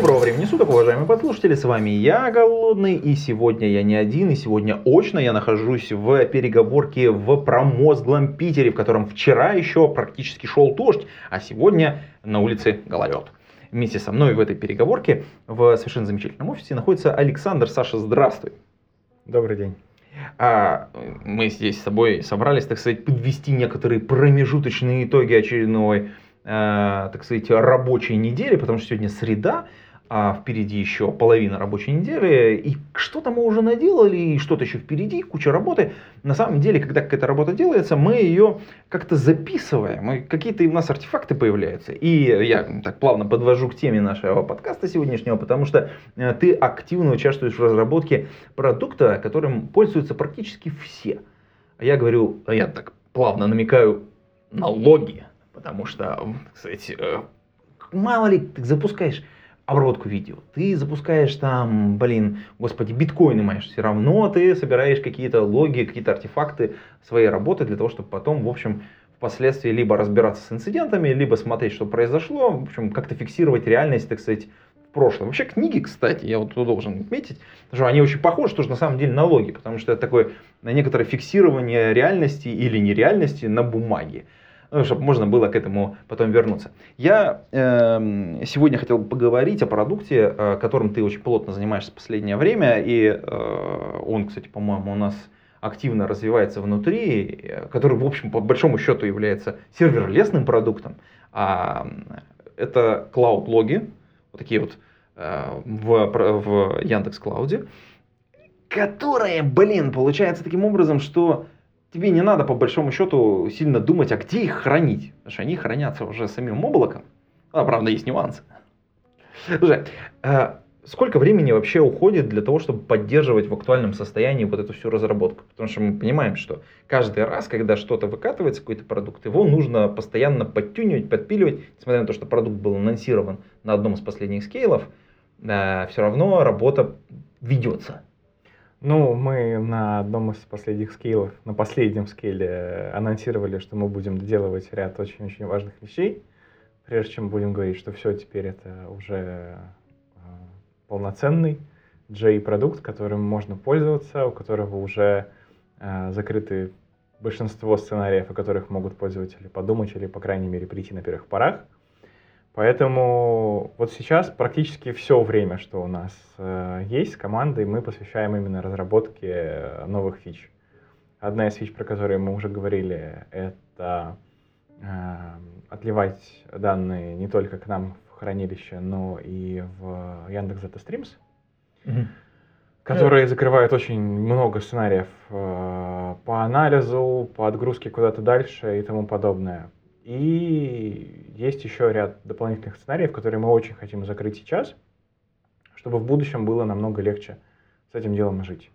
Доброго времени суток, уважаемые подслушатели, с вами я, Голодный, и сегодня я не один, и сегодня очно я нахожусь в переговорке в промозглом Питере, в котором вчера еще практически шел дождь, а сегодня на улице гололед. Вместе со мной в этой переговорке в совершенно замечательном офисе находится Александр. Саша, здравствуй. Добрый день. А, мы здесь с тобой собрались, так сказать, подвести некоторые промежуточные итоги очередной, э, так сказать, рабочей недели, потому что сегодня среда, а впереди еще половина рабочей недели, и что-то мы уже наделали, и что-то еще впереди, куча работы. На самом деле, когда какая-то работа делается, мы ее как-то записываем, и какие-то у нас артефакты появляются. И я так плавно подвожу к теме нашего подкаста сегодняшнего, потому что э, ты активно участвуешь в разработке продукта, которым пользуются практически все. А я говорю, а я так плавно намекаю на логи, потому что, кстати, э, мало ли ты запускаешь обработку видео. Ты запускаешь там, блин, господи, биткоины маешь, все равно ты собираешь какие-то логи, какие-то артефакты своей работы для того, чтобы потом, в общем, впоследствии либо разбираться с инцидентами, либо смотреть, что произошло, в общем, как-то фиксировать реальность, так сказать, в прошлом. Вообще книги, кстати, я вот должен отметить, что они очень похожи тоже на самом деле на логи, потому что это такое некоторое фиксирование реальности или нереальности на бумаге ну, чтобы можно было к этому потом вернуться. Я э, сегодня хотел поговорить о продукте, э, которым ты очень плотно занимаешься в последнее время, и э, он, кстати, по-моему, у нас активно развивается внутри, э, который, в общем, по большому счету является серверлесным продуктом. А, это клауд-логи, вот такие вот э, в, в Яндекс Клауде, которые, блин, получается таким образом, что тебе не надо по большому счету сильно думать, а где их хранить. Потому что они хранятся уже самим облаком. А, правда, есть нюансы. Слушай, а сколько времени вообще уходит для того, чтобы поддерживать в актуальном состоянии вот эту всю разработку? Потому что мы понимаем, что каждый раз, когда что-то выкатывается, какой-то продукт, его нужно постоянно подтюнивать, подпиливать. Несмотря на то, что продукт был анонсирован на одном из последних скейлов, все равно работа ведется. Ну, мы на одном из последних скейлов, на последнем скейле анонсировали, что мы будем доделывать ряд очень-очень важных вещей, прежде чем будем говорить, что все, теперь это уже э, полноценный J-продукт, которым можно пользоваться, у которого уже э, закрыты большинство сценариев, о которых могут пользователи подумать или, по крайней мере, прийти на первых порах. Поэтому вот сейчас практически все время, что у нас э, есть с командой, мы посвящаем именно разработке новых фич. Одна из фич, про которые мы уже говорили, это э, отливать данные не только к нам в хранилище, но и в Яндекс Data Streams, mm-hmm. которые закрывают очень много сценариев э, по анализу, по отгрузке куда-то дальше и тому подобное. И есть еще ряд дополнительных сценариев, которые мы очень хотим закрыть сейчас, чтобы в будущем было намного легче с этим делом жить.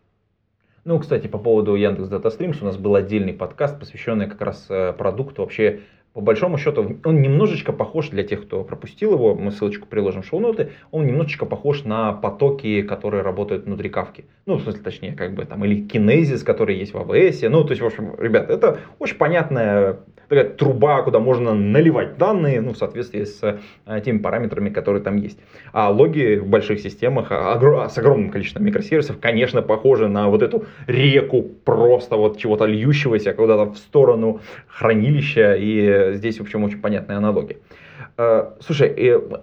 Ну, кстати, по поводу Яндекс Data Streams у нас был отдельный подкаст, посвященный как раз э, продукту. Вообще, по большому счету, он немножечко похож для тех, кто пропустил его, мы ссылочку приложим в шоу-ноты, он немножечко похож на потоки, которые работают внутри кавки. Ну, в смысле, точнее, как бы там, или кинезис, который есть в AWS. Ну, то есть, в общем, ребят, это очень понятная такая труба, куда можно наливать данные, ну, в соответствии с э, теми параметрами, которые там есть. А логи в больших системах а, с огромным количеством микросервисов, конечно, похожи на вот эту реку просто вот чего-то льющегося куда-то в сторону хранилища, и здесь, в общем, очень понятные аналогии. Э, слушай,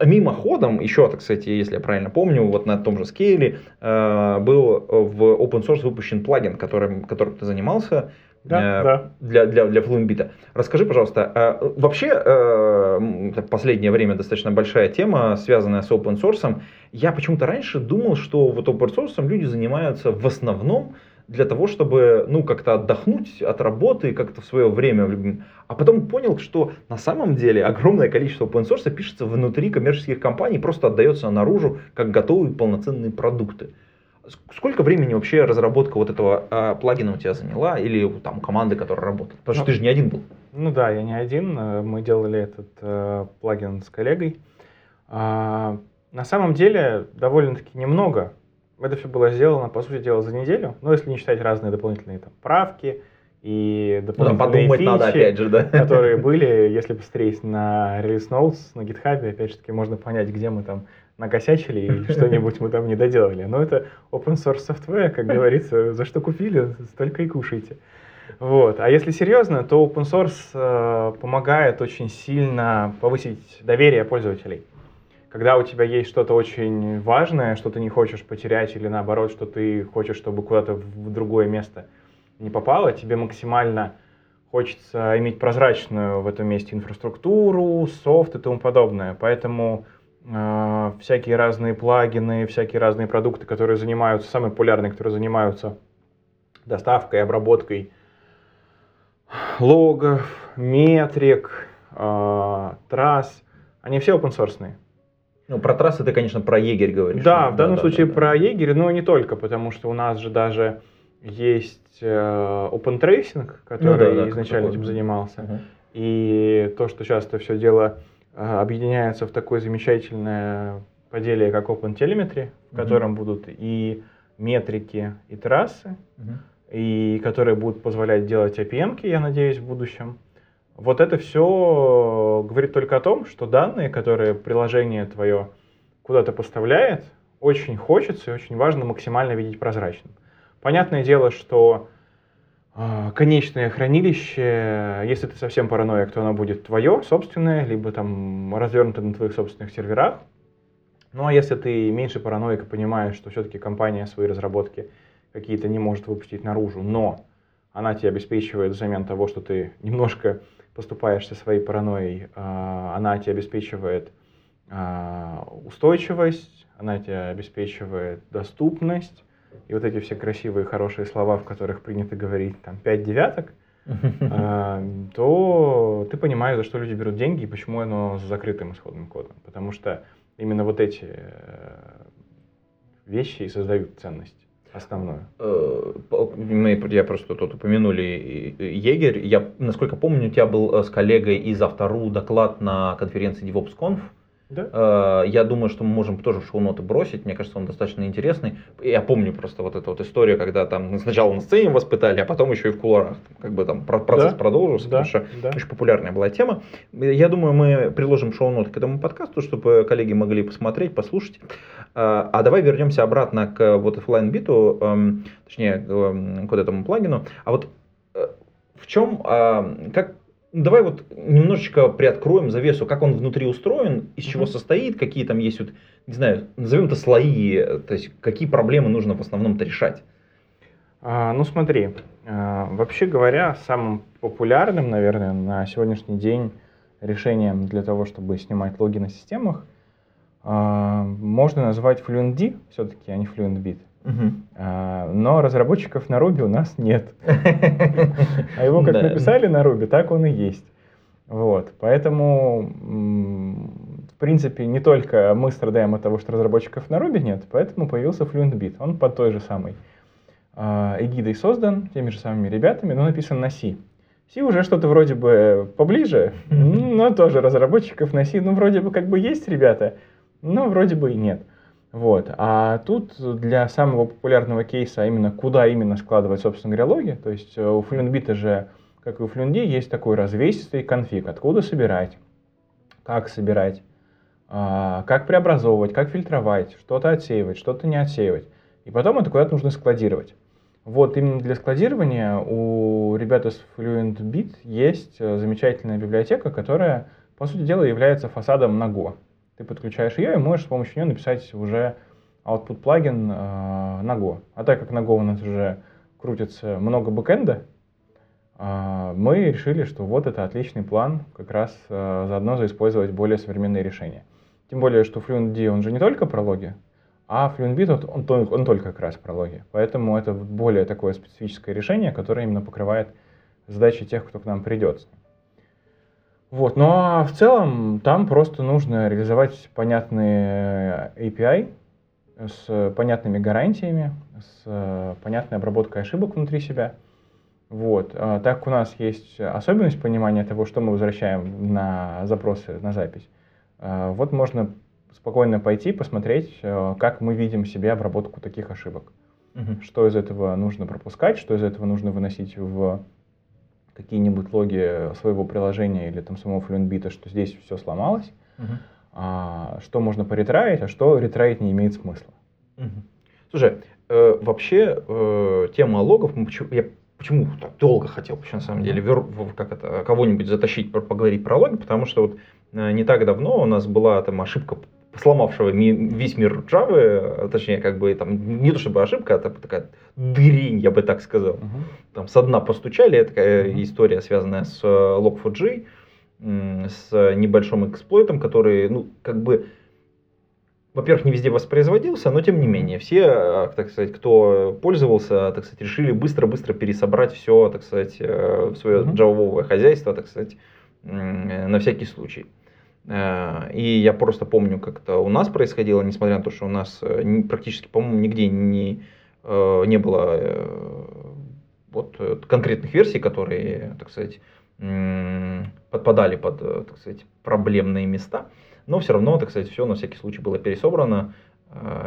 мимоходом, еще, так кстати, если я правильно помню, вот на том же скейле э, был в open source выпущен плагин, которым, которым ты занимался, да, э, да. для, для, для Fluentbit. Расскажи, пожалуйста, э, вообще э, последнее время достаточно большая тема, связанная с open source. Я почему-то раньше думал, что вот open source люди занимаются в основном для того, чтобы ну, как-то отдохнуть от работы как-то в свое время. А потом понял, что на самом деле огромное количество open source пишется внутри коммерческих компаний, просто отдается наружу как готовые полноценные продукты. Сколько времени вообще разработка вот этого э, плагина у тебя заняла или там команды, которая работает? Потому что Ну, ты же не один был. Ну да, я не один. э, Мы делали этот э, плагин с коллегой. А, на самом деле довольно-таки немного. Это все было сделано, по сути дела, за неделю. Ну, если не считать разные дополнительные там, правки и Ну, дополнительные надо фичи, опять же, да. которые были, если посмотреть на Release Notes на GitHub, опять же таки, можно понять, где мы там накосячили или что-нибудь мы там не доделали. Но это open source software, как говорится, за что купили, столько и кушайте. Вот. А если серьезно, то open source э, помогает очень сильно повысить доверие пользователей. Когда у тебя есть что-то очень важное, что ты не хочешь потерять, или наоборот, что ты хочешь, чтобы куда-то в другое место не попало, тебе максимально хочется иметь прозрачную в этом месте инфраструктуру, софт и тому подобное. Поэтому всякие разные плагины, всякие разные продукты, которые занимаются, самые популярные, которые занимаются доставкой, обработкой логов, метрик, э, трасс, они все open source. Ну, про трассы ты, конечно, про егерь говоришь. Да, Ну, в данном да, случае да, про егерь, но не только, потому что у нас же даже есть э, open tracing, который Ну да, да, изначально этим занимался. Мгм. И то, что часто все дело э, объединяется в такое замечательное поделие, как Open Telemetry, в котором будут и метрики, и трассы, Мгм. и которые будут позволять делать APM, я надеюсь, в будущем. Вот это все говорит только о том, что данные, которые приложение твое куда-то поставляет, очень хочется и очень важно максимально видеть прозрачным. Понятное дело, что а, конечное хранилище, если ты совсем параноик, то оно будет твое, собственное, либо там развернуто на твоих собственных серверах. Ну а если ты меньше параноик и понимаешь, что все-таки компания свои разработки какие-то не может выпустить наружу, но она тебе обеспечивает взамен того, что ты немножко поступаешься своей паранойей, а, она тебе обеспечивает а, устойчивость, она тебе обеспечивает доступность, и вот эти все красивые, хорошие слова, в которых принято говорить, там, пять девяток, а, то ты понимаешь, за что люди берут деньги и почему оно с закрытым исходным кодом. Потому что именно вот эти э, вещи и создают ценность основную. Э, Мы, я просто тут упомянули егерь. Я, насколько помню, у тебя был э, с коллегой из Автору доклад на конференции DevOpsConf. Да? Э, Я думаю, что мы можем тоже в шоу-ноты бросить. Мне кажется, он достаточно интересный. Я помню просто вот эту вот историю, когда там сначала на сцене вас пытали, а потом еще и в кулуарах. Как бы там про- процесс Да, продолжился, да, потому что да. очень популярная была тема. Я думаю, мы приложим шоу-ноты к этому подкасту, чтобы коллеги могли посмотреть, послушать. А а давай вернемся обратно к вот оффлайн биту, эм, точнее, эм, к вот этому плагину. А вот э, в чем, а, как, давай вот немножечко приоткроем завесу, как он внутри устроен, из чего Мгм. состоит, какие там есть вот, не знаю, назовем это слои, э, то есть какие проблемы нужно в основном-то решать. А, ну смотри, а, вообще говоря, самым популярным, наверное, на сегодняшний день решением для того, чтобы снимать логи на системах, а, можно назвать FluentD все-таки, а не FluentBit. А, Но разработчиков на Ruby у нас нет. А его как написали на Ruby, так он и есть. Вот, поэтому, в принципе, не только мы страдаем от того, что разработчиков на Ruby нет, поэтому появился FluentBit. Он под той же самой а, эгидой создан, теми же самыми ребятами, но написан на C. C уже что-то вроде бы поближе, но тоже разработчиков на C, ну, вроде бы как бы есть ребята, но вроде бы и нет. Вот. А тут для самого популярного кейса, а именно куда именно складывать, собственно говоря, логи, то есть э, у FluentBit же, как и у FluentD, есть такой развесистый конфиг, откуда собирать, как собирать, а, как преобразовывать, как фильтровать, что-то отсеивать, что-то не отсеивать. И потом это куда-то нужно складировать. Вот именно для складирования у ребят из FluentBit есть э, замечательная библиотека, которая, по сути дела, является фасадом на Go. Ты подключаешь ее и можешь с помощью нее написать уже output плагин э, на Go. А так как на Go у нас уже крутится много бэкэнда, э, мы решили, что вот это отличный план как раз э, заодно заиспользовать более современные решения. Тем более, что FluentD, он же не только про логи, а FluentBit, он, он, тол- он только как раз про логи. Поэтому это более такое специфическое решение, которое именно покрывает задачи тех, кто к нам придет. Вот, ну а в целом там просто нужно реализовать понятные API, с понятными гарантиями, с э, понятной обработкой ошибок внутри себя. Вот. А так как у нас есть особенность понимания того, что мы возвращаем на запросы, на запись, э, вот можно спокойно пойти посмотреть, э, как мы видим себе обработку таких ошибок. Мгм. Что из этого нужно пропускать, что из этого нужно выносить в какие-нибудь логи своего приложения или там самого FluentBit, что здесь все сломалось, Мгм. а что можно поретраить, а что ретраить не имеет смысла. Мгм. Слушай, э, вообще э, тема логов, мы почему, я почему так долго хотел вообще на самом деле вер- как это, кого-нибудь затащить, поговорить про логи, потому что вот э, не так давно у нас была там ошибка сломавшего весь мир Java, э, точнее, как бы там, не то чтобы ошибка, а так- такая дырень, я бы так сказал. Там со дна постучали, это такая Мгм. история, связанная с э, Log4j, м, с небольшим эксплойтом, который, ну, как бы, во-первых, не везде воспроизводился, но тем не менее, все, э, так сказать, кто пользовался, так сказать, решили быстро-быстро пересобрать все, так сказать, э, свое джавовое хозяйство, так сказать, э, на всякий случай. Э, И я просто помню, как это у нас происходило, несмотря на то, что у нас э, практически, по-моему, нигде не, э, не было вот конкретных версий, которые, так сказать, подпадали под, так сказать, проблемные места. Но все равно, так сказать, все на всякий случай было пересобрано,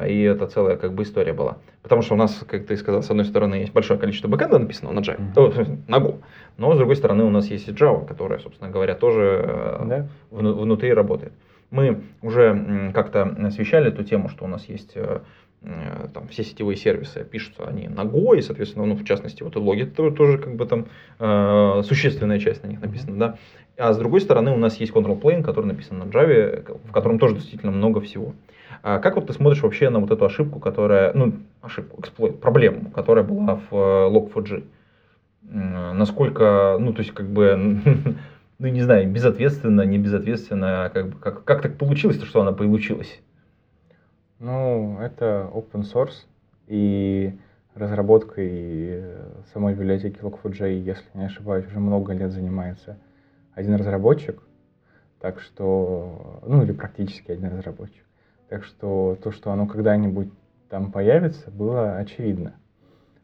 и это целая как бы история была. Потому что у нас, как ты сказал, с одной стороны есть большое количество бэкэнда написанного на Java, э, смысле, на Go, но с другой стороны у нас есть и Java, которая, собственно говоря, тоже э, Да? вну- внутри работает. Мы уже как-то освещали эту тему, что у нас есть э, э, там все сетевые сервисы, пишутся они на Go, и, соответственно, ну, в частности, вот и логи, тоже как бы там э, существенная часть на них написана, да. А с другой стороны, у нас есть Control Plane, который написан на Java, в котором тоже действительно много всего. А как вот ты смотришь вообще на вот эту ошибку, которая, ну, ошибку, эксплойт, проблему, которая была в э, Log4j? М, Насколько, ну, то есть, как бы, ну, не знаю, безответственно, не безответственно, как, бы, как, как так получилось, то, что она получилась? Ну, это open source, и разработкой э, самой библиотеки Log4j, если не ошибаюсь, уже много лет занимается один разработчик, так что, ну или практически один разработчик. Так что то, что оно когда-нибудь там появится, было очевидно.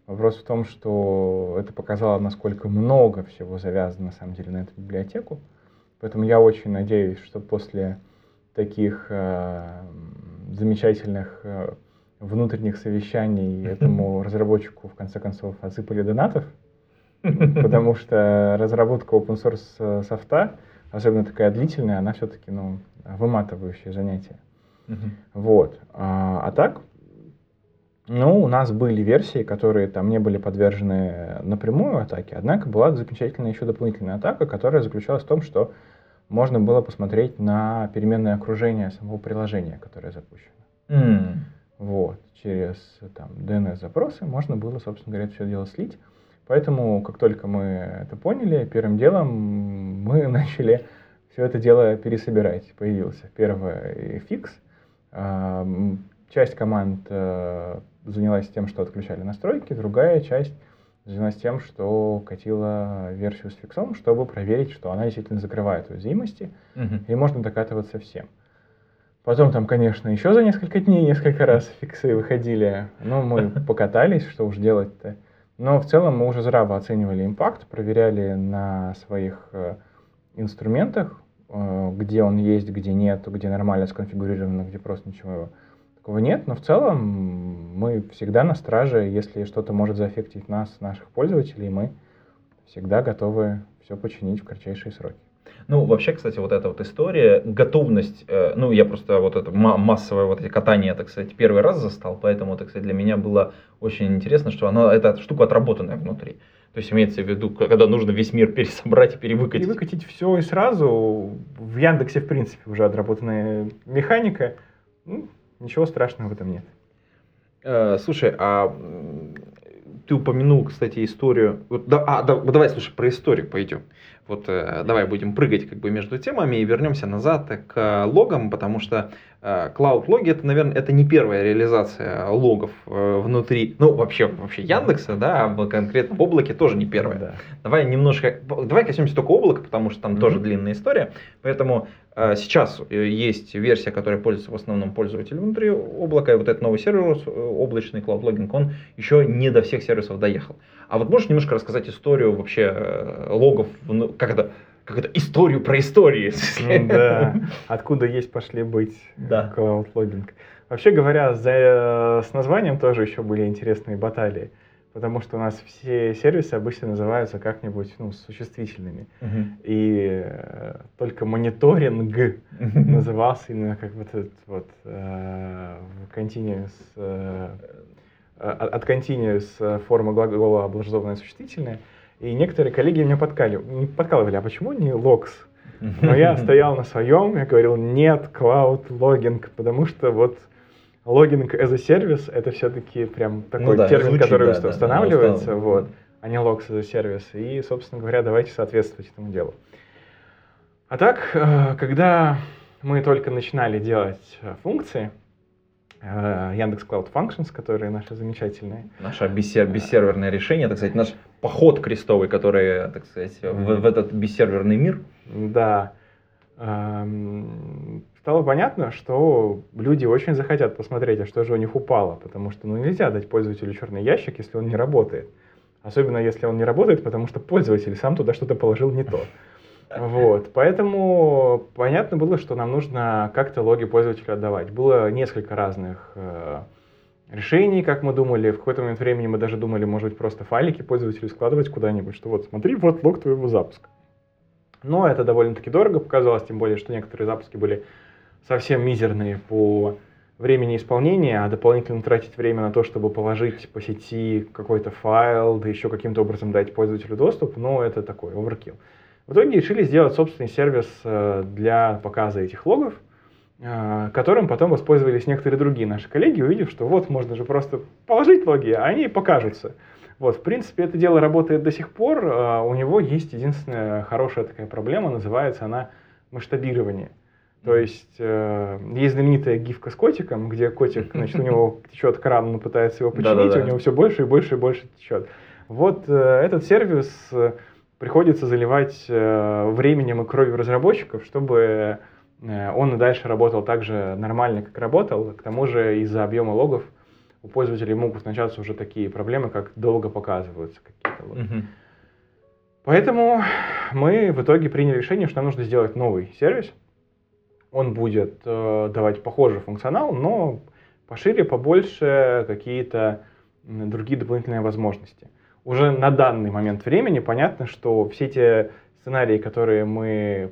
Вопрос в том, что это показало, насколько много всего завязано на самом деле на эту библиотеку. Поэтому я очень надеюсь, что после таких э, замечательных э, внутренних совещаний этому разработчику в конце концов отсыпали донатов, потому что разработка open source э, софта, особенно такая длительная, она все-таки ну, выматывающее занятие. Мгм. Вот. А, а так, ну, у нас были версии, которые там не были подвержены напрямую атаке, однако была замечательная еще дополнительная атака, которая заключалась в том, что можно было посмотреть на переменное окружение самого приложения, которое запущено. М. Вот. Через там, DNS-запросы можно было, собственно говоря, все дело слить. Поэтому, как только мы это поняли, первым делом мы начали все это дело пересобирать. Появился первый фикс. Часть команд э, занялась тем, что отключали настройки, другая часть занялась тем, что катила версию с фиксом, чтобы проверить, что она действительно закрывает уязвимости, Мгм. и можно докатываться всем. Потом там, конечно, еще за несколько дней несколько раз фиксы выходили. Ну, мы покатались, что уж делать-то. Но в целом мы уже здраво оценивали импакт, проверяли на своих э, инструментах, где он есть, где нет, где нормально сконфигурировано, где просто ничего такого нет. Но в целом мы всегда на страже, если что-то может заэффектить нас, наших пользователей, мы всегда готовы все починить в кратчайшие сроки. Ну, вообще, кстати, вот эта вот история, готовность, э, ну, я просто вот это ма- массовое вот эти катание, так сказать, первый раз застал, поэтому, так сказать, для меня было очень интересно, что она, эта штука отработанная внутри. То есть имеется в виду, когда нужно весь мир пересобрать и перевыкатить. И выкатить все и сразу. В Яндексе, в принципе, уже отработанная механика. Ну, ничего страшного в этом нет. Э, слушай, а ты упомянул, кстати, историю. Вот, да, а, да, давай, слушай, про историю пойдем. Вот э, давай будем прыгать как бы между темами и вернемся назад к логам, потому что э, Cloud логи это, наверное, это не первая реализация логов э, внутри, ну вообще вообще Яндекса, да, а в конкретном облаке тоже не первая. Да. Давай немножко, давай коснемся только облака, потому что там Мгм. тоже длинная история. Поэтому Сейчас э, есть версия, которая пользуется в основном пользователем внутри облака, и вот этот новый сервис э, облачный Cloud Logging, он еще не до всех сервисов доехал. А вот можешь немножко рассказать историю вообще э, логов, ну, как это, как это, историю про истории? Ну Да, откуда есть пошли быть Да. Cloud Logging. Вообще говоря, за, с названием тоже еще были интересные баталии, потому что у нас все сервисы обычно называются как-нибудь ну, существительными. Мгм. И э, только мониторинг назывался именно как вот этот вот э, continuous, э, э, от continuous э, формы глагола образованное существительное. И некоторые коллеги меня подкали, не подкалывали, а почему не logs? Но я стоял на своем, я говорил, нет, cloud logging, потому что вот логинг as a service это все-таки прям такой Ну да, термин, звучит, который да, уста- да, да, устанавливается, устал. вот, а не logs as a service. И, собственно говоря, давайте соответствовать этому делу. А так, э, когда мы только начинали делать э, функции, э, Яндекс Cloud Functions, которые наши замечательные, Наше бессер- бессерверное решение, так сказать, наш поход крестовый, который, так сказать, в, в этот бессерверный мир. Да. Стало понятно, что люди очень захотят посмотреть, а что же у них упало, потому что ну, нельзя дать пользователю черный ящик, если он не работает. Особенно если он не работает, потому что пользователь сам туда что-то положил не то. Вот. Поэтому понятно было, что нам нужно как-то логи пользователю отдавать. Было несколько разных э, решений, как мы думали. В какой-то момент времени мы даже думали, может быть, просто файлики пользователю складывать куда-нибудь, что вот смотри, вот лог твоего запуска. Но это довольно-таки дорого показалось, тем более, что некоторые запуски были совсем мизерные по времени исполнения, а дополнительно тратить время на то, чтобы положить по сети какой-то файл, да еще каким-то образом дать пользователю доступ, ну, это такой оверкилл. В итоге решили сделать собственный сервис э, для показа этих логов, э, которым потом воспользовались некоторые другие наши коллеги, увидев, что вот можно же просто положить логи, а они покажутся. Вот, в принципе, это дело работает до сих пор. э, У него есть единственная хорошая такая проблема, называется она масштабирование. То есть э, есть знаменитая гифка с котиком, где котик, значит, у него течет кран, он пытается его починить, Да-да-да. у него все больше и больше и больше течет. Вот э, этот сервис э, приходится заливать э, временем и кровью разработчиков, чтобы э, он и дальше работал так же нормально, как работал. К тому же из-за объема логов у пользователей могут начаться уже такие проблемы, как долго показываются какие-то логи. Поэтому мы в итоге приняли решение, что нам нужно сделать новый сервис. Он будет э, давать похожий функционал, но пошире, побольше, какие-то другие дополнительные возможности. Уже на данный момент времени понятно, что все те сценарии, которые мы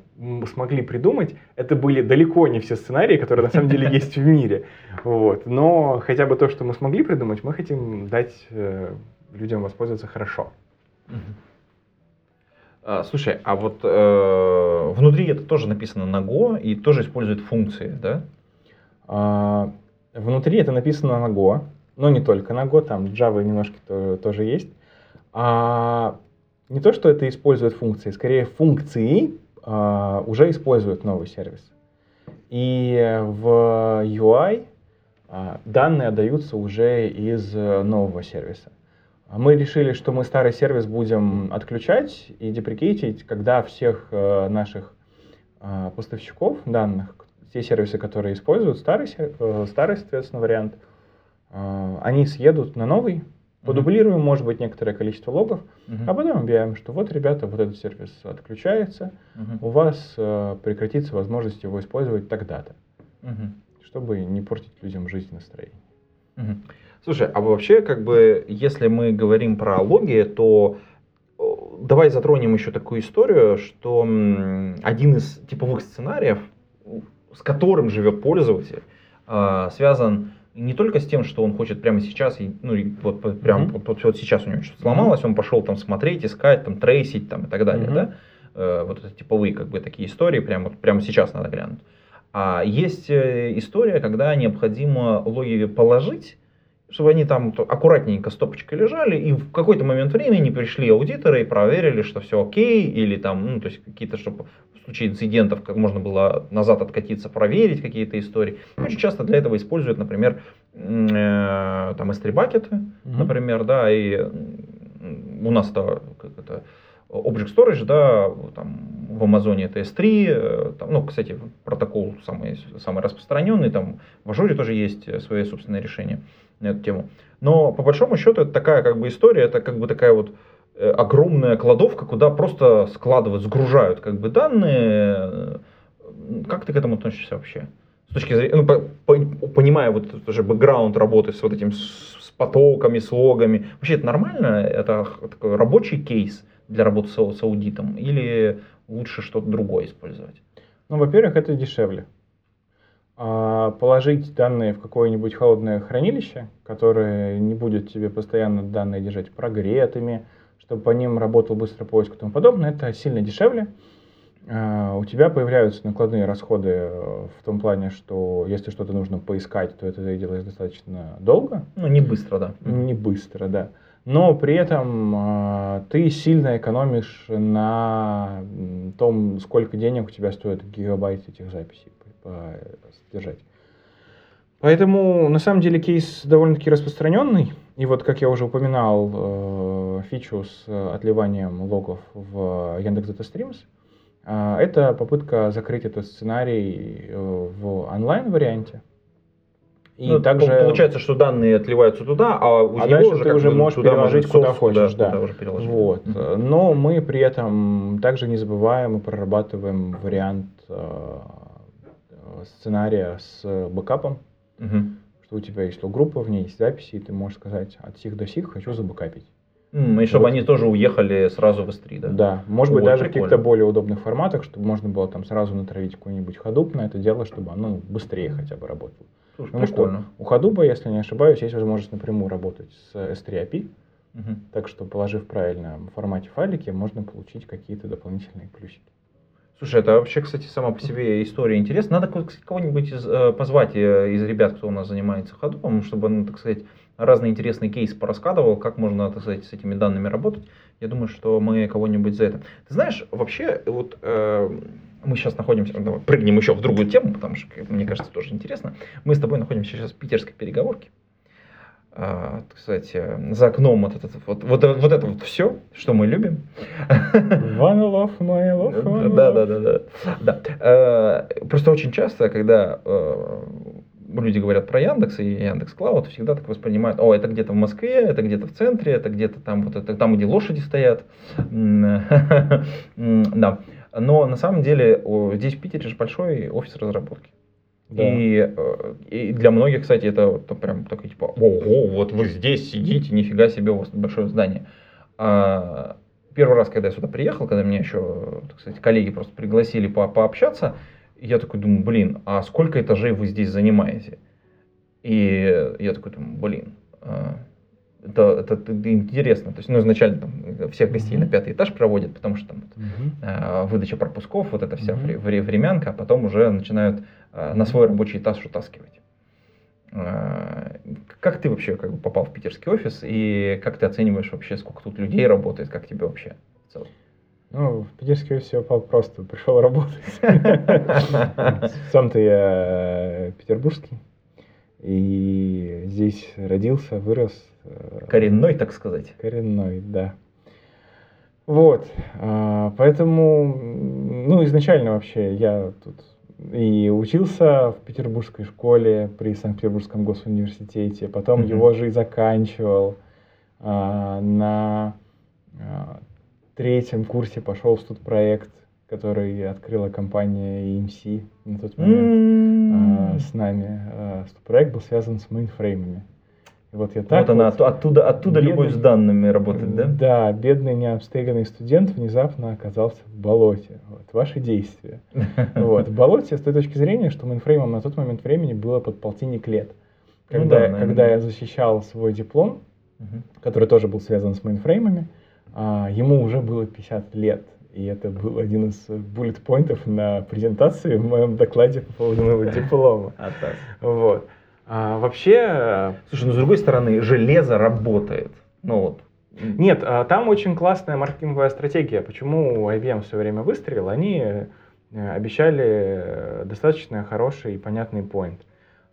смогли придумать, это были далеко не все сценарии, которые на самом деле есть в мире. Вот. Но хотя бы то, что мы смогли придумать, мы хотим дать э, людям воспользоваться хорошо. Мгм. А, Слушай, а вот э, внутри это тоже написано на Go и тоже использует функции, да? А, Внутри это написано на Go, но не только на Go, там Java немножко то- тоже есть. А не то, что это использует функции, скорее функции а, уже используют новый сервис. И в UI а, данные отдаются уже из э, нового сервиса. А Мы решили, что мы старый сервис будем отключать и деприкейтить, когда всех э, наших а, поставщиков данных, те сервисы, которые используют старый, э, старый соответственно, вариант, они съедут на новый, подублируем, может быть, некоторое количество логов, Мгм. а потом объявим, что вот, ребята, вот этот сервис отключается, Мгм. у вас э, прекратится возможность его использовать тогда-то, Мгм. чтобы не портить людям жизнь и настроение. Мгм. Слушай, а вообще, как бы, если мы говорим про логи, то э, давай затронем еще такую историю, что один из типовых сценариев, с которым живет пользователь, а, связан не только с тем, что он хочет прямо сейчас, ну, и вот по- прям Мгм. вот, вот- сейчас у него что-то сломалось, он пошел там смотреть, искать, там трейсить там и так далее, Мгм. да? Э, вот это типовые как бы такие истории, прямо, прямо сейчас надо глянуть. А есть э, история, когда необходимо логи положить, чтобы они там аккуратненько стопочкой лежали, и в какой-то момент времени пришли аудиторы и проверили, что все окей, или там, ну, то есть какие-то, чтобы в случае инцидентов как можно было назад откатиться, проверить какие-то истории. Очень часто для этого используют, например, э, там S3 бакеты, Мгм. например, да, и у нас это, как это Object Storage, да, там, в Амазоне это S3, э, там, ну, кстати, протокол самый, самый распространенный, там в Ажуре тоже есть э, свои собственные решения на эту тему. Но по большому счету это такая как бы история, это как бы такая вот э, огромная кладовка, куда просто складывают, сгружают как бы данные. Как ты к этому относишься вообще? С точки зрения, ну, по, по, понимая вот этот уже бэкграунд работы с вот этим с, с потоками, с логами, вообще это нормально? Это такой рабочий кейс для работы с, с аудитом? Или лучше что-то другое использовать? Ну, во-первых, это дешевле. А, положить данные в какое-нибудь холодное хранилище, которое не будет тебе постоянно данные держать прогретыми, чтобы по ним работал быстрый поиск и тому подобное, это сильно дешевле. А, у тебя появляются накладные расходы э, в том плане, что если что-то нужно поискать, то это делаешь достаточно долго. Ну, не быстро, да. Не быстро, да. Но при этом э, ты сильно экономишь на том, сколько денег у тебя стоит гигабайт этих записей содержать. Поэтому, на самом деле, кейс довольно-таки распространенный. И вот, как я уже упоминал, э, фичу с отливанием логов в Яндекс Data Streams, э, это попытка закрыть этот сценарий э, в онлайн-варианте. И ну, также получается, что данные отливаются туда, а у а него уже ты уже можешь туда переложить куда хочешь, да. Куда уже вот. Mm-hmm. Но мы при этом также не забываем и прорабатываем вариант сценария с бэкапом, угу. что у тебя есть лог-группа, в ней есть записи, и ты можешь сказать от сих до сих хочу забэкапить. Mm, и чтобы вот. они тоже уехали сразу в S3, да? Да, может быть, Ой, даже в каких-то более удобных форматах, чтобы можно было там сразу натравить какой-нибудь ходуп на это дело, чтобы оно быстрее хотя бы работало. Слушай, Потому прикольно. что у ходуба, если не ошибаюсь, есть возможность напрямую работать с S3 API, угу. так что, положив в правильном формате файлики, можно получить какие-то дополнительные плюсики. Слушай, это вообще, кстати, сама по себе история интересна. Надо кого-нибудь из, э, позвать э, из ребят, кто у нас занимается ходом, чтобы он, так сказать, разные интересные кейсы порассказывал, как можно, так сказать, с этими данными работать. Я думаю, что мы кого-нибудь за это. Ты знаешь, вообще, вот э, мы сейчас находимся, давай, прыгнем еще в другую тему, потому что, мне кажется, тоже интересно. Мы с тобой находимся сейчас в питерской переговорке. А, кстати, за окном вот это вот, вот, вот это вот все, что мы любим. One love, my love, one Да, да, да, да. да. А, просто очень часто, когда а, люди говорят про Яндекс и Яндекс Клауд, всегда так воспринимают, о, это где-то в Москве, это где-то в центре, это где-то там, вот это, там, где лошади стоят. Да. Но на самом деле здесь в Питере же большой офис разработки. Да. И, э, и для многих, кстати, это вот, прям такой типа, ого, вот вы здесь сидите, нифига себе, у вас большое здание. А, первый раз, когда я сюда приехал, когда меня еще, так сказать, коллеги просто пригласили по пообщаться, я такой думаю, блин, а сколько этажей вы здесь занимаете? И я такой думаю, блин, а, это, это, это интересно. То есть, ну, изначально там всех гостей mm-hmm. на пятый этаж проводят, потому что там mm-hmm. э, выдача пропусков, вот эта вся mm-hmm. вре- времянка, а потом уже начинают э, на свой рабочий этаж утаскивать. Э, как ты вообще как бы попал в питерский офис и как ты оцениваешь вообще, сколько тут людей работает, как тебе вообще в целом? Ну, в питерский офис я попал просто, пришел работать. Сам-то я петербургский. И здесь родился, вырос. Э, коренной, так сказать. Коренной, да. Вот, а, поэтому, ну, изначально вообще я тут и учился в петербургской школе при Санкт-Петербургском госуниверситете, потом mm-hmm. его же и заканчивал. А, на а, третьем курсе пошел в студпроект который открыла компания EMC на тот момент mm-hmm. с нами. Э, проект был связан с мейнфреймами. И вот я так вот, вот она оттуда, оттуда бедный, любовь с данными работает, да? Да, бедный необстрелянный студент внезапно оказался в болоте. Вот, ваши действия. Вот, в болоте с той точки зрения, что мейнфреймом на тот момент времени было под полтинник лет. Ну когда, ну, да, когда я защищал свой диплом, угу. который тоже был связан с мейнфреймами, а, ему уже было 50 лет. И это был один из буллет-поинтов на презентации в моем докладе по поводу моего диплома. Вот. А, вообще... Слушай, ну с другой стороны, железо работает. Ну вот. Нет, а, там очень классная маркетинговая стратегия. Почему IBM все время выстрелил? Они э, обещали э, достаточно хороший и понятный поинт.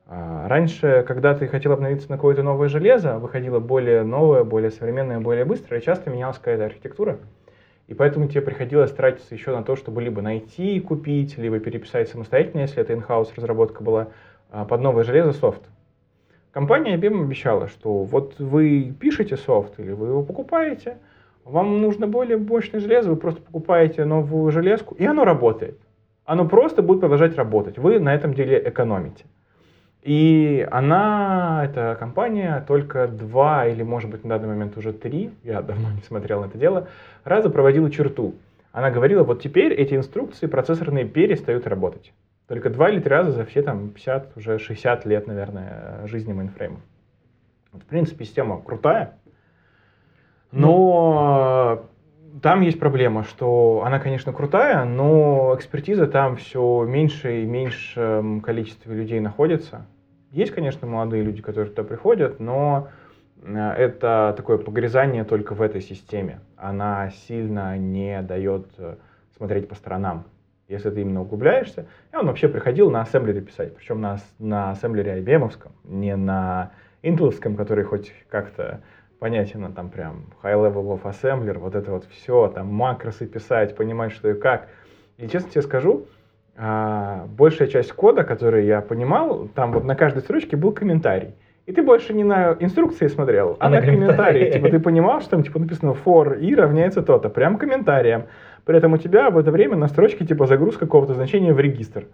А, раньше, когда ты хотел обновиться на какое-то новое железо, выходило более новое, более современное, более быстрое, часто менялась какая-то архитектура. И поэтому тебе приходилось тратиться еще на то, чтобы либо найти и купить, либо переписать самостоятельно, если это in-house разработка была, под новое железо софт. Компания IBM обещала, что вот вы пишете софт или вы его покупаете, вам нужно более мощное железо, вы просто покупаете новую железку, и оно работает. Оно просто будет продолжать работать. Вы на этом деле экономите. И она, эта компания, только два или, может быть, на данный момент уже три, я давно не смотрел на это дело, раза проводила черту. Она говорила, вот теперь эти инструкции процессорные перестают работать. Только два или три раза за все там 50, уже 60 лет, наверное, жизни мейнфрейма. В принципе, система крутая, но там есть проблема, что она, конечно, крутая, но экспертиза там все меньше и меньше количество людей находится. Есть, конечно, молодые люди, которые туда приходят, но э, это такое погрязание только в этой системе. Она сильно не дает э, смотреть по сторонам. Если ты именно углубляешься, я он вообще приходил на ассемблере писать, причем на, на ассемблере IBM, не на интеловском, который хоть как-то понятен, а там прям high level of assembler, вот это вот все, там макросы писать, понимать, что и как. И честно тебе скажу, а, большая часть кода, который я понимал, там вот на каждой строчке был комментарий. И ты больше не на инструкции смотрел, а, а на, комментарии. Типа ты понимал, что там типа написано for i равняется то-то, прям комментарием. При этом у тебя в это время на строчке типа загруз какого-то значения в регистр.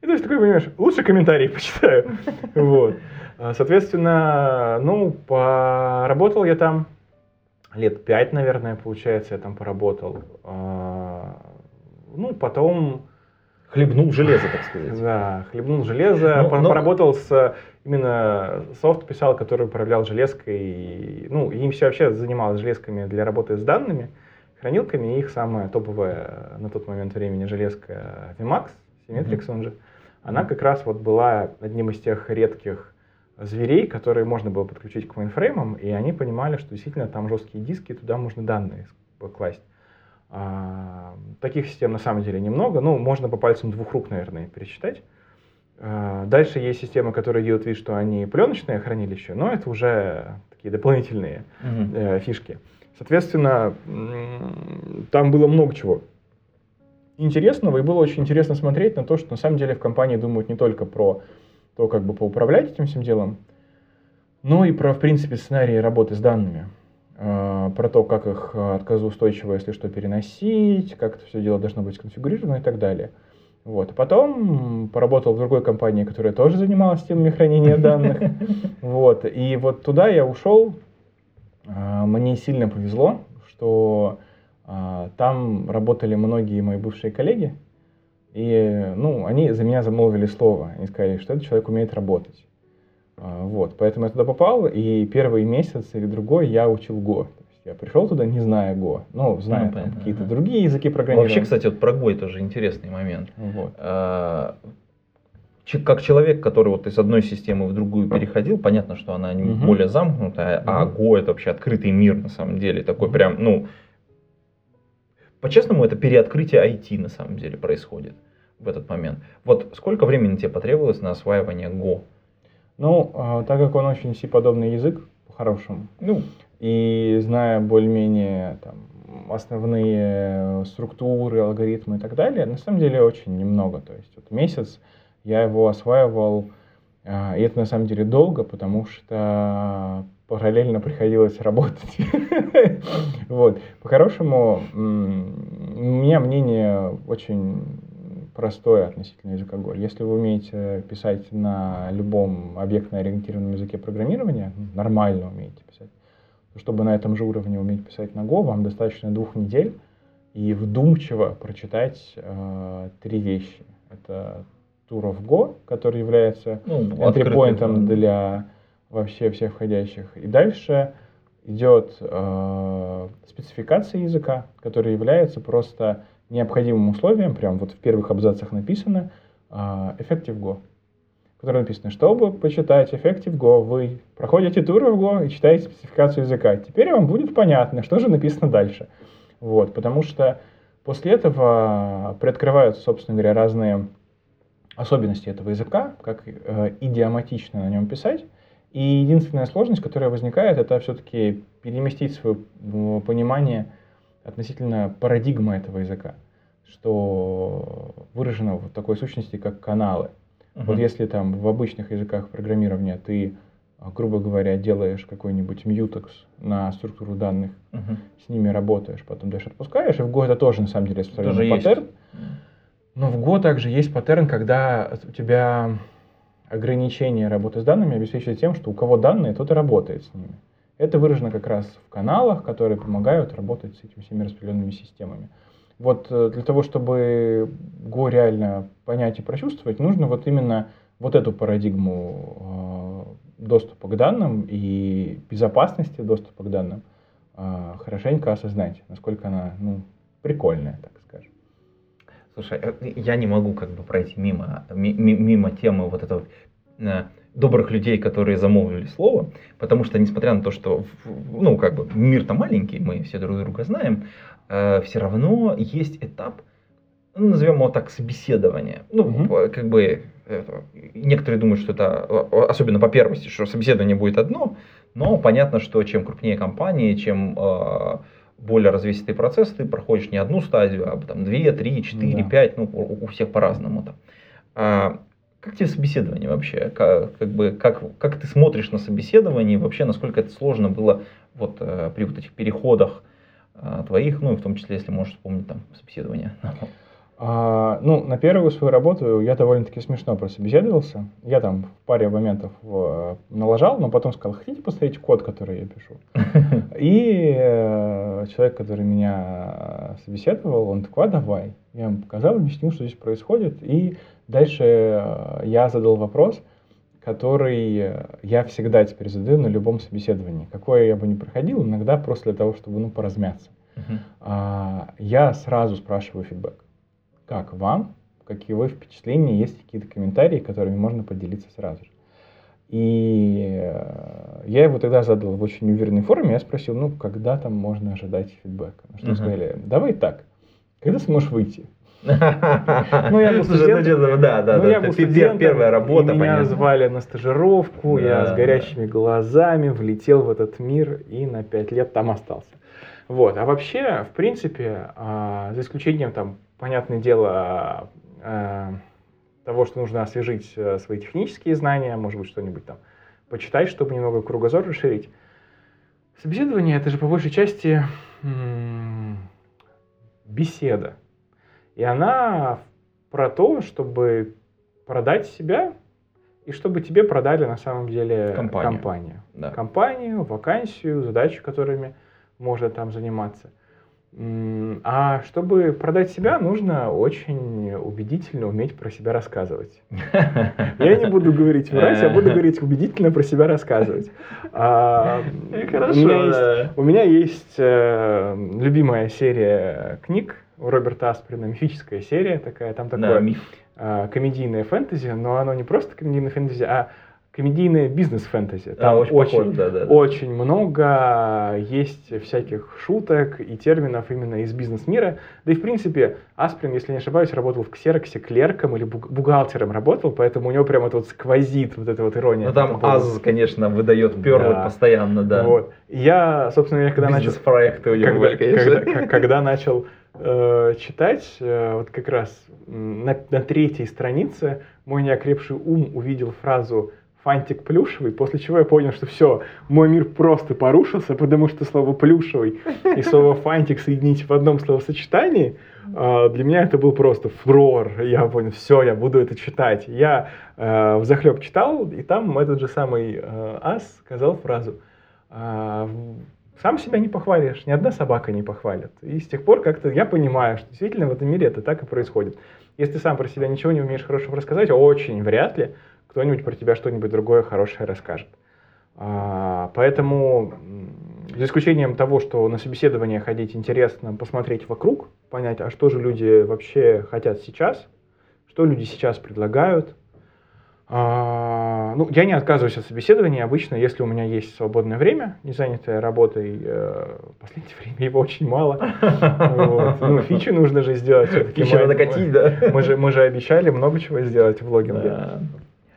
И то есть такой понимаешь, лучше комментарии почитаю. Вот. А, соответственно, ну, поработал я там лет пять, наверное, получается, я там поработал. А, ну, потом... Хлебнул железо, так сказать. Да, хлебнул железо, ну, но... поработал с именно софт писал, который управлял железкой. Ну, им все вообще занималось железками для работы с данными, хранилками. Их самая топовая на тот момент времени железка VMAX, Symmetrix mm-hmm. он же. Она как раз вот была одним из тех редких зверей, которые можно было подключить к мейнфреймам, и они понимали, что действительно там жесткие диски, туда можно данные класть. А, таких систем на самом деле немного, ну, можно по пальцам двух рук, наверное, пересчитать. А, дальше есть системы, которые делают вид, что они пленочное хранилище, но это уже такие дополнительные mm-hmm. э, фишки. Соответственно, там было много чего интересного, и было очень интересно смотреть на то, что на самом деле в компании думают не только про то, как бы поуправлять этим всем делом, но и про, в принципе, сценарии работы с данными. А, про то, как их отказоустойчиво, если что, переносить, как это все дело должно быть сконфигурировано и так далее. Вот. А потом поработал в другой компании, которая тоже занималась темами хранения данных. Вот. И вот туда я ушел. А, мне сильно повезло, что там работали многие мои бывшие коллеги, и, ну, они за меня замолвили слово. Они сказали, что этот человек умеет работать. А, вот, поэтому я туда попал, и первый месяц или другой я учил Go. Я пришел туда, не зная Go, ну, зная ну, какие-то ага. другие языки программирования. Вообще, кстати, вот про Go тоже интересный момент. Вот. А, как человек, который вот из одной системы в другую переходил, понятно, что она угу. более замкнутая, угу. а Go это вообще открытый мир на самом деле, такой прям, ну, по-честному, это переоткрытие IT на самом деле происходит в этот момент. Вот сколько времени тебе потребовалось на осваивание Go? Ну, а, так как он очень C-подобный язык, по-хорошему, ну, и зная более-менее там, основные структуры, алгоритмы и так далее, на самом деле очень немного. То есть вот месяц я его осваивал, а, и это на самом деле долго, потому что параллельно приходилось работать. Вот. По-хорошему, у меня мнение очень простое относительно языка Go. Если вы умеете писать на любом объектно-ориентированном языке программирования, нормально умеете писать, то чтобы на этом же уровне уметь писать на Go, вам достаточно двух недель и вдумчиво прочитать э, три вещи. Это Tour of Go, который является ну, entry для вообще всех входящих. И дальше идет э, спецификация языка, которая является просто необходимым условием, прям вот в первых абзацах написано, э, Effective Go, в котором написано, чтобы почитать Effective Go, вы проходите туры в Go и читаете спецификацию языка. Теперь вам будет понятно, что же написано дальше. Вот, потому что после этого приоткрываются, собственно говоря, разные особенности этого языка, как э, идиоматично на нем писать, и единственная сложность, которая возникает, это все-таки переместить свое понимание относительно парадигмы этого языка, что выражено в такой сущности, как каналы. Мгм. Вот если там в обычных языках программирования ты, а, грубо говоря, делаешь какой-нибудь мьютекс на структуру данных, Мгм. с ними работаешь, потом дальше отпускаешь, и в Go это тоже на самом деле Тоже распространенный есть. паттерн. Но в Go также есть паттерн, когда у тебя ограничение работы с данными обеспечивает тем, что у кого данные, тот и работает с ними. Это выражено как раз в каналах, которые помогают работать с этими всеми распределенными системами. Вот э, для того, чтобы Go реально понять и прочувствовать, нужно вот именно вот эту парадигму э, доступа к данным и безопасности доступа к данным э, хорошенько осознать, насколько она ну, прикольная, так скажем. Слушай, я не могу как бы пройти мимо, ми- ми- мимо темы вот этого добрых людей, которые замолвили слово, потому что, несмотря на то, что, ну, как бы, мир-то маленький, мы все друг друга знаем, все равно есть этап, ну, назовем его так, собеседования. Ну, п- как бы, это, некоторые думают, что это, э, особенно по первости, что собеседование будет одно, но понятно, что чем крупнее компания, чем э, более развесистый процесс, ты проходишь не одну стадию, а там две, три, четыре, Да. пять, ну, у, у всех по-разному там. А как тебе собеседование вообще? Как, как бы, как, как ты смотришь на собеседование и вообще, насколько это сложно было вот э, при вот этих переходах э, твоих, ну, и в том числе, если можешь вспомнить там собеседование. А, ну, на первую свою работу я довольно-таки смешно прособеседовался. Я там в паре моментов э, налажал, но потом сказал, хотите посмотреть код, который я пишу? И э, человек, который меня собеседовал, он такой, а давай. Я ему показал, объяснил, что здесь происходит. И дальше э, я задал вопрос, который э, я всегда теперь задаю на любом собеседовании. Какое я бы ни проходил, иногда просто для того, чтобы ну, поразмяться. Мгм. А, я сразу спрашиваю фидбэк. Как вам? Какие вы впечатления? Есть какие-то комментарии, которыми можно поделиться сразу же? И э, я его тогда задал в очень уверенной форме. Я спросил, ну, когда там можно ожидать фидбэка? На что Мгм. сказали, давай так, когда сможешь выйти? Ну, я был студентом. да, да, ну, да. я был студентом, первая работа, меня понятно. звали на стажировку, я с горящими глазами влетел в этот мир и на пять лет там остался. Вот, а вообще, в принципе, а, за исключением там, понятное дело, а, того, что нужно освежить э, свои технические знания, может быть, что-нибудь там почитать, чтобы немного кругозор расширить. Собеседование это же по большей части м, беседа. И она про то, чтобы продать себя и чтобы тебе продали на самом деле Компанию. компанию. Да. Компанию, вакансию, задачи, которыми можно там заниматься. А чтобы продать себя, нужно очень убедительно уметь про себя рассказывать. Я не буду говорить врать, я буду говорить убедительно про себя рассказывать. А, у меня есть- да. у меня есть э, любимая серия книг у Роберта Асприна, мифическая серия такая, там Да, такое миф. э, комедийное фэнтези, но оно не просто комедийное фэнтези, а комедийное бизнес-фэнтези. Да, Там очень похоже, да, да, да. очень много есть всяких шуток и терминов именно из бизнес-мира. Да и, в принципе, Асприн, если не ошибаюсь, работал в Ксероксе клерком или бухгалтером работал, поэтому у него прямо это вот сквозит вот эта вот ирония. Ну там Аз, конечно, выдает перлы Да. постоянно, да. Вот. Я, собственно, я когда начал... Бизнес-проекты у него когда, были, конечно. когда- когда начал э, читать, э, вот как раз на, на третьей странице мой неокрепший ум увидел фразу «фантик плюшевый», после чего я понял, что все, мой мир просто порушился, потому что слово «плюшевый» и слово «фантик» соединить в одном словосочетании, э, для меня это был просто фурор. Я понял, все, я буду это читать. Я э, взахлеб читал, и там этот же самый э, ас сказал фразу а, сам себя не похвалишь, ни одна собака не похвалит. И с тех пор как-то я понимаю, что действительно в этом мире это так и происходит. Если ты сам про себя ничего не умеешь хорошего рассказать, очень вряд ли кто-нибудь про тебя что-нибудь другое хорошее расскажет. А, Поэтому, за исключением того, что на собеседование ходить интересно, посмотреть вокруг, понять, а что же люди вообще хотят сейчас, что люди сейчас предлагают, а, ну, я не отказываюсь от собеседования обычно, если у меня есть свободное время, не занятое работой. э, В последнее время его очень мало. Вот. Ну, фичи нужно же сделать. Фичи надо катить, да. Мы же, мы же обещали много чего сделать в логинге. Да.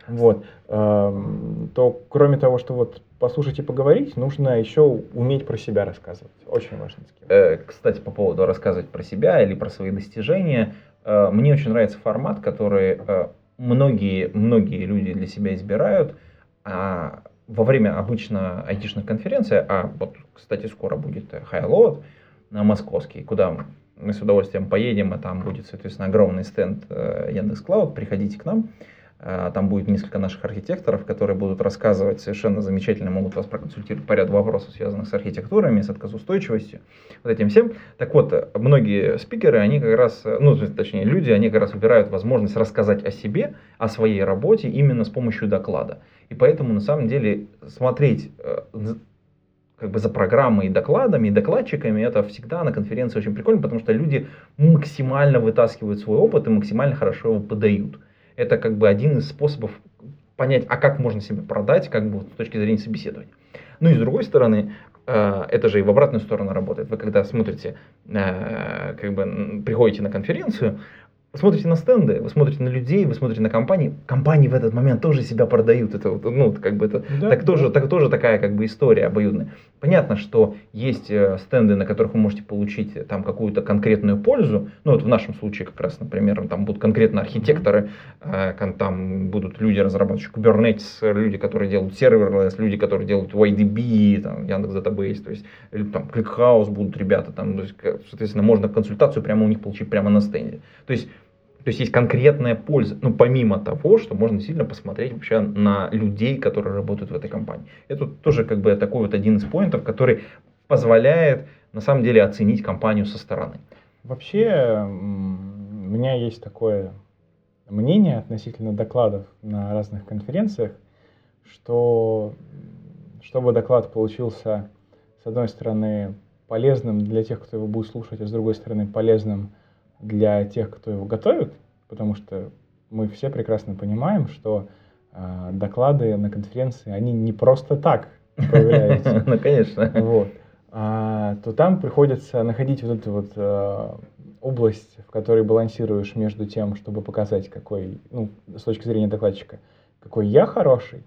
Вот. То кроме того, что вот послушать и поговорить, нужно еще уметь про себя рассказывать. Очень важно. Э, кстати, по поводу рассказывать про себя или про свои достижения, э, мне очень нравится формат, который э, многие, многие люди для себя избирают. А во время обычно айтишных конференций, а вот, кстати, скоро будет Highload на московский, куда мы с удовольствием поедем, а там будет, соответственно, огромный стенд Яндекс.Клауд, приходите к нам. А, там будет несколько наших архитекторов, которые будут рассказывать совершенно замечательно, могут вас проконсультировать по ряду вопросов, связанных с архитектурами, с отказоустойчивостью, вот этим всем. Так вот, многие спикеры, они как раз, ну, точнее, люди, они как раз выбирают возможность рассказать о себе, о своей работе именно с помощью доклада. И поэтому, на самом деле, смотреть э, как бы за программой и докладами, и докладчиками, это всегда на конференции очень прикольно, потому что люди максимально вытаскивают свой опыт и максимально хорошо его подают это как бы один из способов понять, а как можно себя продать, как бы с точки зрения собеседования. Ну и с другой стороны, э, это же и в обратную сторону работает. Вы когда смотрите, э, как бы приходите на конференцию, вы смотрите на стенды, вы смотрите на людей, вы смотрите на компании. Компании в этот момент тоже себя продают. Это, ну, как бы это, да, так, да. Тоже, так, тоже такая как бы история обоюдная. Понятно, что есть э, стенды, на которых вы можете получить э, там какую-то конкретную пользу. Ну, вот в нашем случае как раз, например, там будут конкретно архитекторы, э, там будут люди, разрабатывающие Kubernetes, люди, которые делают серверлess, люди, которые делают YDB, там, Яндекс Database, то есть или, там ClickHouse будут ребята, там, то есть, соответственно, можно консультацию прямо у них получить прямо на стенде. То есть то есть есть конкретная польза, ну помимо того, что можно сильно посмотреть вообще на людей, которые работают в этой компании. Это тоже как бы такой вот один из поинтов, который позволяет на самом деле оценить компанию со стороны. Вообще у меня есть такое мнение относительно докладов на разных конференциях, что чтобы доклад получился с одной стороны полезным для тех, кто его будет слушать, а с другой стороны полезным для тех, кто его готовит, потому что мы все прекрасно понимаем, что э, доклады на конференции, они не просто так появляются. Ну, конечно. Вот. А, то там приходится находить вот эту вот э, область, в которой балансируешь между тем, чтобы показать, какой, ну, с точки зрения докладчика, какой я хороший,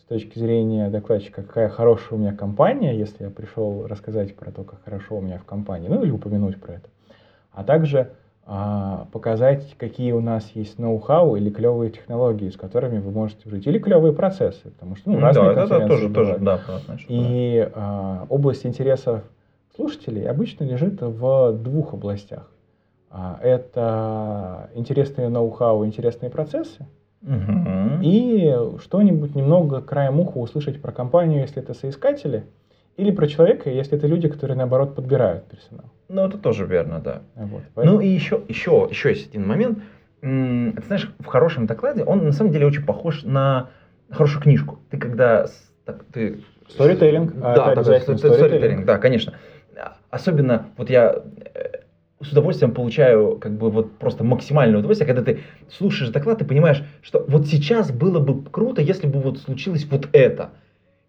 с точки зрения докладчика, какая хорошая у меня компания, если я пришел рассказать про то, как хорошо у меня в компании, ну или упомянуть про это а также а, показать, какие у нас есть ноу-хау или клевые технологии, с которыми вы можете жить, или клевые процессы, потому что ну, разные да, это тоже, тоже, да, понятно, И а, область интересов слушателей обычно лежит в двух областях. А, это интересные ноу-хау, интересные процессы, угу. и что-нибудь немного краем уха услышать про компанию, если это соискатели – или про человека, если это люди, которые, наоборот, подбирают персонал. Ну, это тоже верно, да. Вот, Ну, и еще, еще, еще есть один момент. Ты знаешь, в хорошем докладе он, на самом деле, очень похож на хорошую книжку. Ты когда... Так, ты... Сторителлинг. А да, это обязательно сторителлинг, да, конечно. Особенно, вот я э, с удовольствием получаю как бы вот просто максимальное удовольствие, когда ты слушаешь доклад, ты понимаешь, что вот сейчас было бы круто, если бы вот случилось вот это.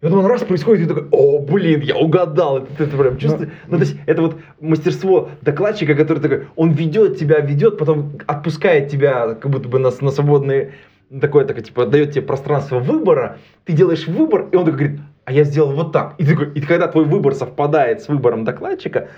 И вот он раз происходит, и такой, о, блин, я угадал. Это, это прям чувствую. Ну, то есть, это вот мастерство докладчика, который такой, он ведет тебя, ведет, потом отпускает тебя, как будто бы на, на свободные, такое, такое, типа, дает тебе пространство выбора, ты делаешь выбор, и он такой говорит, а я сделал вот так. И, такой, и когда твой выбор совпадает с выбором докладчика,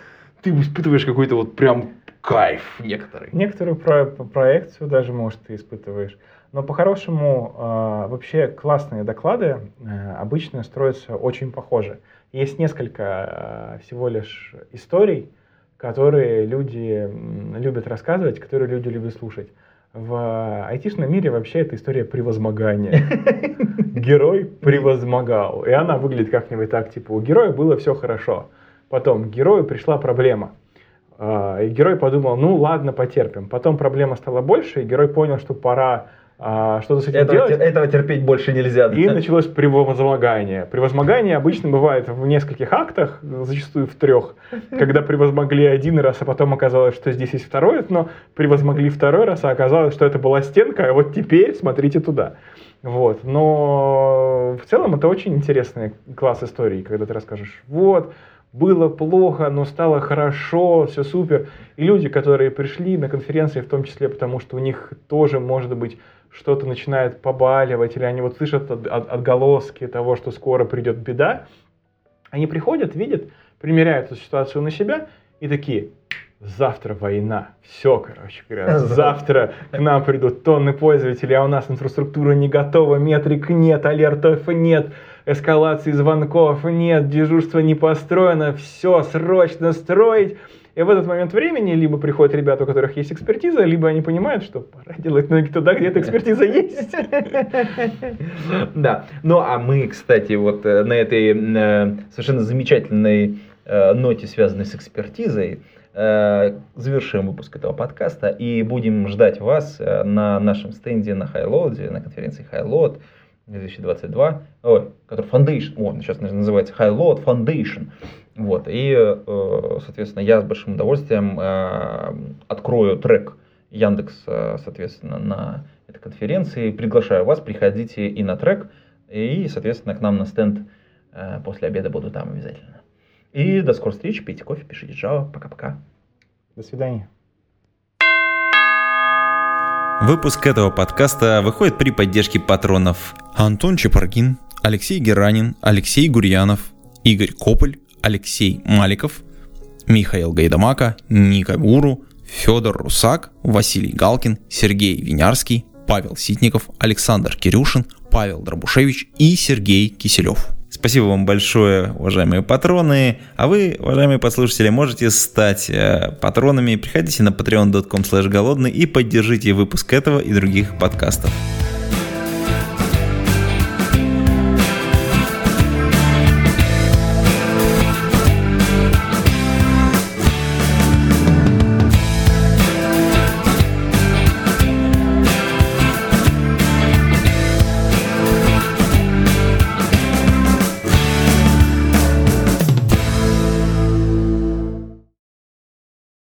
ты испытываешь какой-то вот прям кайф некоторый. Некоторую про проекцию даже, может, ты испытываешь. Но по-хорошему, э, вообще классные доклады э, обычно строятся очень похоже. Есть несколько э, всего лишь историй, которые люди любят рассказывать, которые люди любят слушать. В айтишном мире вообще это история превозмогания. Герой превозмогал. И она выглядит как-нибудь так, типа, у героя было все хорошо. Потом к герою пришла проблема. И герой подумал, ну ладно, потерпим. Потом проблема стала больше, и герой понял, что пора а, что-то с этим этого, делать. Этого терпеть больше нельзя. И началось превозмогание. Превозмогание обычно бывает в нескольких актах, зачастую в трех, когда превозмогли один раз, а потом оказалось, что здесь есть второй, но превозмогли второй раз, а оказалось, что это была стенка, а вот теперь смотрите туда. Вот. Но в целом это очень интересный класс истории, когда ты расскажешь, вот, было плохо, но стало хорошо, все супер. И люди, которые пришли на конференции, в том числе потому, что у них тоже, может быть, что-то начинает побаливать, или они вот слышат от, от, отголоски того, что скоро придет беда, они приходят, видят, примеряют эту ситуацию на себя и такие, завтра война, все, короче говоря, завтра к нам придут тонны пользователей, а у нас инфраструктура не готова, метрик нет, алертов нет, эскалации звонков нет, дежурство не построено, все срочно строить. И в этот момент времени либо приходят ребята, у которых есть экспертиза, либо они понимают, что пора делать ноги туда, где эта экспертиза есть. Да. Ну, а мы, кстати, вот э, на этой э, совершенно замечательной э, ноте, связанной с экспертизой, завершим выпуск этого подкаста и будем ждать вас на нашем стенде на Хайлоде, на конференции Хайлод 2022, ой, который Foundation, о, сейчас называется Highload Foundation. Вот, и, э, соответственно, я с большим удовольствием э, открою трек Яндекс, э, соответственно, на этой конференции. Приглашаю вас, приходите и на трек, и, соответственно, к нам на стенд после обеда буду там обязательно. И до скорой встречи, пейте кофе, пишите Java. Пока-пока. До свидания. Выпуск этого подкаста выходит при поддержке патронов Антон Чепаргин, Алексей Геранин, Алексей Гурьянов, Игорь Кополь, Алексей Маликов, Михаил Гайдамака, Ника Гуру, Федор Русак, Василий Галкин, Сергей Винярский, Павел Ситников, Александр Кирюшин, Павел Дробушевич и Сергей Киселев. Спасибо вам большое, уважаемые патроны. А вы, уважаемые послушатели, можете стать э, патронами. Приходите на patreon.com голодный и поддержите выпуск этого и других подкастов.